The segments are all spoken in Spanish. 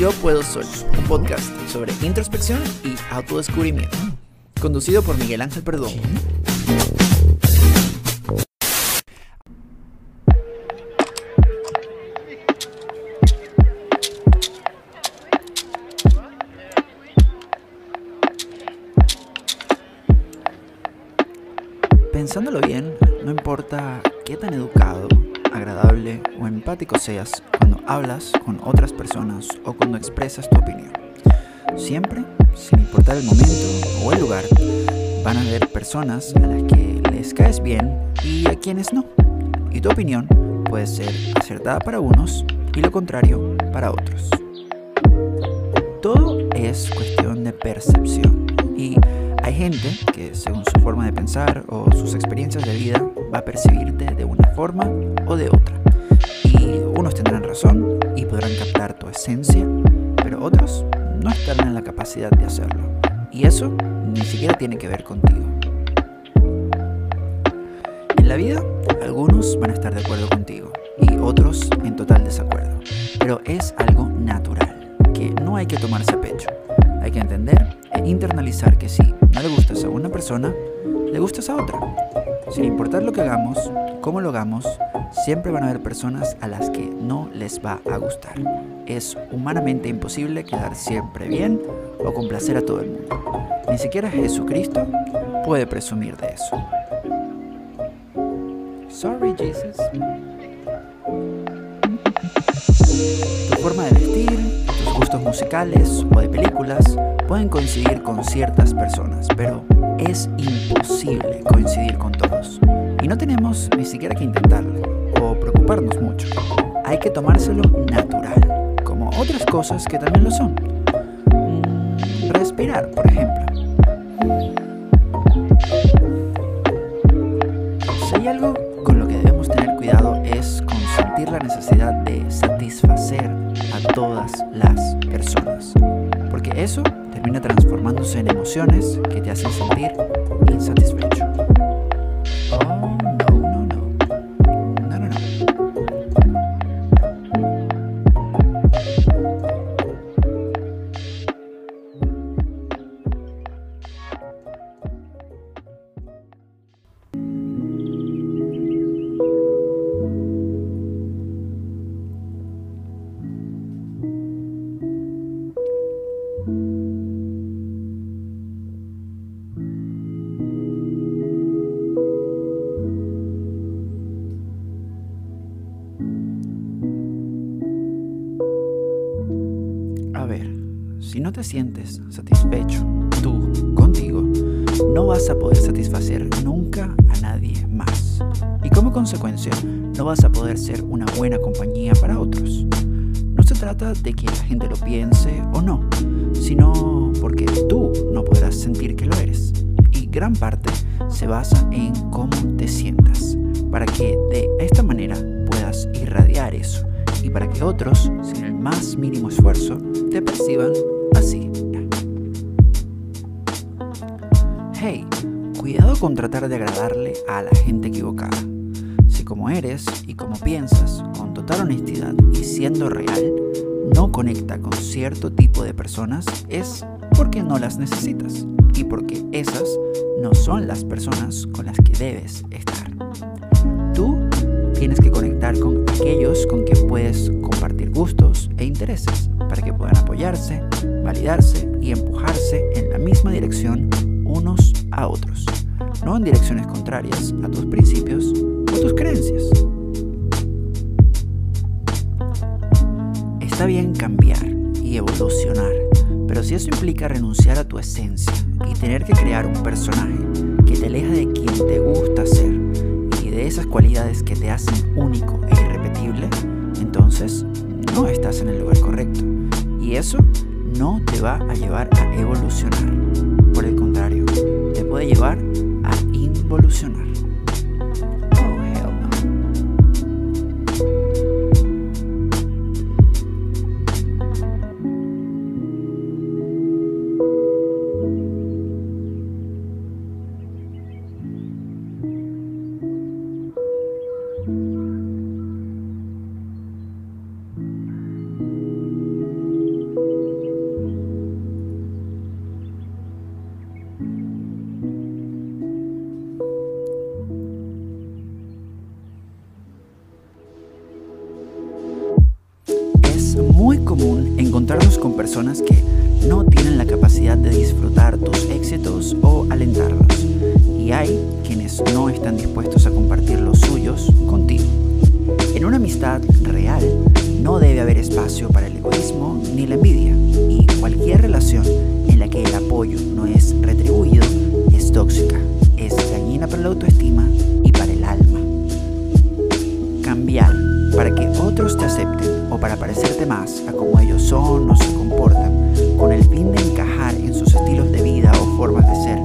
Yo Puedo Solo, un podcast sobre introspección y autodescubrimiento, conducido por Miguel Ángel Perdón. Pensándolo bien, no importa qué tan educado, agradable o empático seas cuando hablas con otras personas o cuando expresas tu opinión. Siempre, sin importar el momento o el lugar, van a haber personas a las que les caes bien y a quienes no. Y tu opinión puede ser acertada para unos y lo contrario para otros. Todo es cuestión de percepción y hay gente que según su forma de pensar o sus experiencias de vida va a percibirte de una forma o de otra. Y unos tendrán razón y podrán captar tu esencia, pero otros no estarán en la capacidad de hacerlo. Y eso ni siquiera tiene que ver contigo. En la vida, algunos van a estar de acuerdo contigo y otros en total desacuerdo. Pero es algo natural, que no hay que tomarse a pecho. Hay que entender e internalizar que si no le gustas a una persona, le gustas a otra. Sin importar lo que hagamos, cómo lo hagamos, siempre van a haber personas a las que no les va a gustar. Es humanamente imposible quedar siempre bien o complacer a todo el mundo. Ni siquiera Jesucristo puede presumir de eso. Sorry, Jesus. Musicales o de películas pueden coincidir con ciertas personas, pero es imposible coincidir con todos. Y no tenemos ni siquiera que intentarlo o preocuparnos mucho. Hay que tomárselo natural, como otras cosas que también lo son. Mm, respirar, por ejemplo. Si hay algo con lo que debemos tener cuidado es con sentir la necesidad satisfacer a todas las personas. Porque eso termina transformándose en emociones que te hacen sentir insatisfecho. Si no te sientes satisfecho tú contigo, no vas a poder satisfacer nunca a nadie más. Y como consecuencia, no vas a poder ser una buena compañía para otros. No se trata de que la gente lo piense o no, sino porque tú no podrás sentir que lo eres. Y gran parte se basa en cómo te sientas, para que de esta manera puedas irradiar eso y para que otros, sin el más mínimo esfuerzo, te perciban así. Hey, cuidado con tratar de agradarle a la gente equivocada. Si como eres y como piensas, con total honestidad y siendo real, no conecta con cierto tipo de personas, es porque no las necesitas y porque esas no son las personas con las que debes estar. Tienes que conectar con aquellos con quien puedes compartir gustos e intereses para que puedan apoyarse, validarse y empujarse en la misma dirección unos a otros, no en direcciones contrarias a tus principios o tus creencias. Está bien cambiar y evolucionar, pero si eso implica renunciar a tu esencia y tener que crear un personaje que te aleja de quien te gusta ser de esas cualidades que te hacen único e irrepetible, entonces no estás en el lugar correcto. Y eso no te va a llevar a evolucionar. Por el contrario, te puede llevar a involucionar. Personas que no tienen la capacidad de disfrutar tus éxitos o alentarlos. Y hay quienes no están dispuestos a compartir los suyos contigo. En una amistad real no debe haber espacio para el egoísmo ni la envidia. Y cualquier relación en la que el apoyo no es retribuido es tóxica, es dañina para la autoestima y para el alma. Cambiar para que otros te acepten para parecerte más a como ellos son o se comportan, con el fin de encajar en sus estilos de vida o formas de ser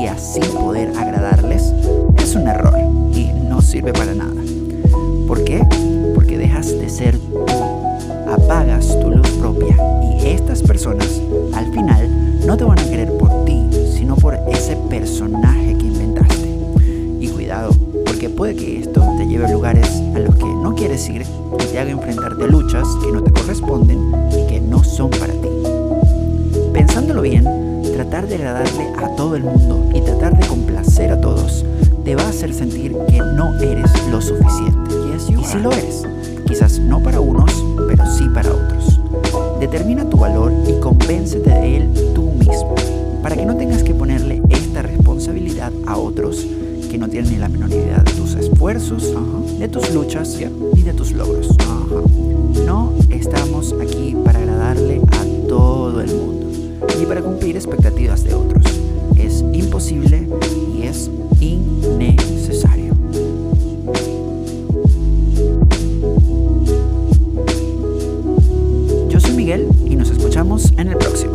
y así poder agradarles, es un error y no sirve para nada. ¿Por qué? Porque dejas de ser tú, apagas tu luz propia y estas personas al final no te van a querer por ti, sino por ese personaje que inventaste. Y cuidado, porque puede que esto te lleve a lugares los que te haga enfrentarte a luchas que no te corresponden y que no son para ti. Pensándolo bien, tratar de agradarle a todo el mundo y tratar de complacer a todos te va a hacer sentir que no eres lo suficiente. y si lo eres, quizás no para unos, pero sí para otros. Determina tu valor y convéncete de él tú mismo, para que no tengas que ponerle esta responsabilidad a otros que no tienen ni la menor idea de de tus luchas ni de tus logros. No estamos aquí para agradarle a todo el mundo, ni para cumplir expectativas de otros. Es imposible y es innecesario. Yo soy Miguel y nos escuchamos en el próximo.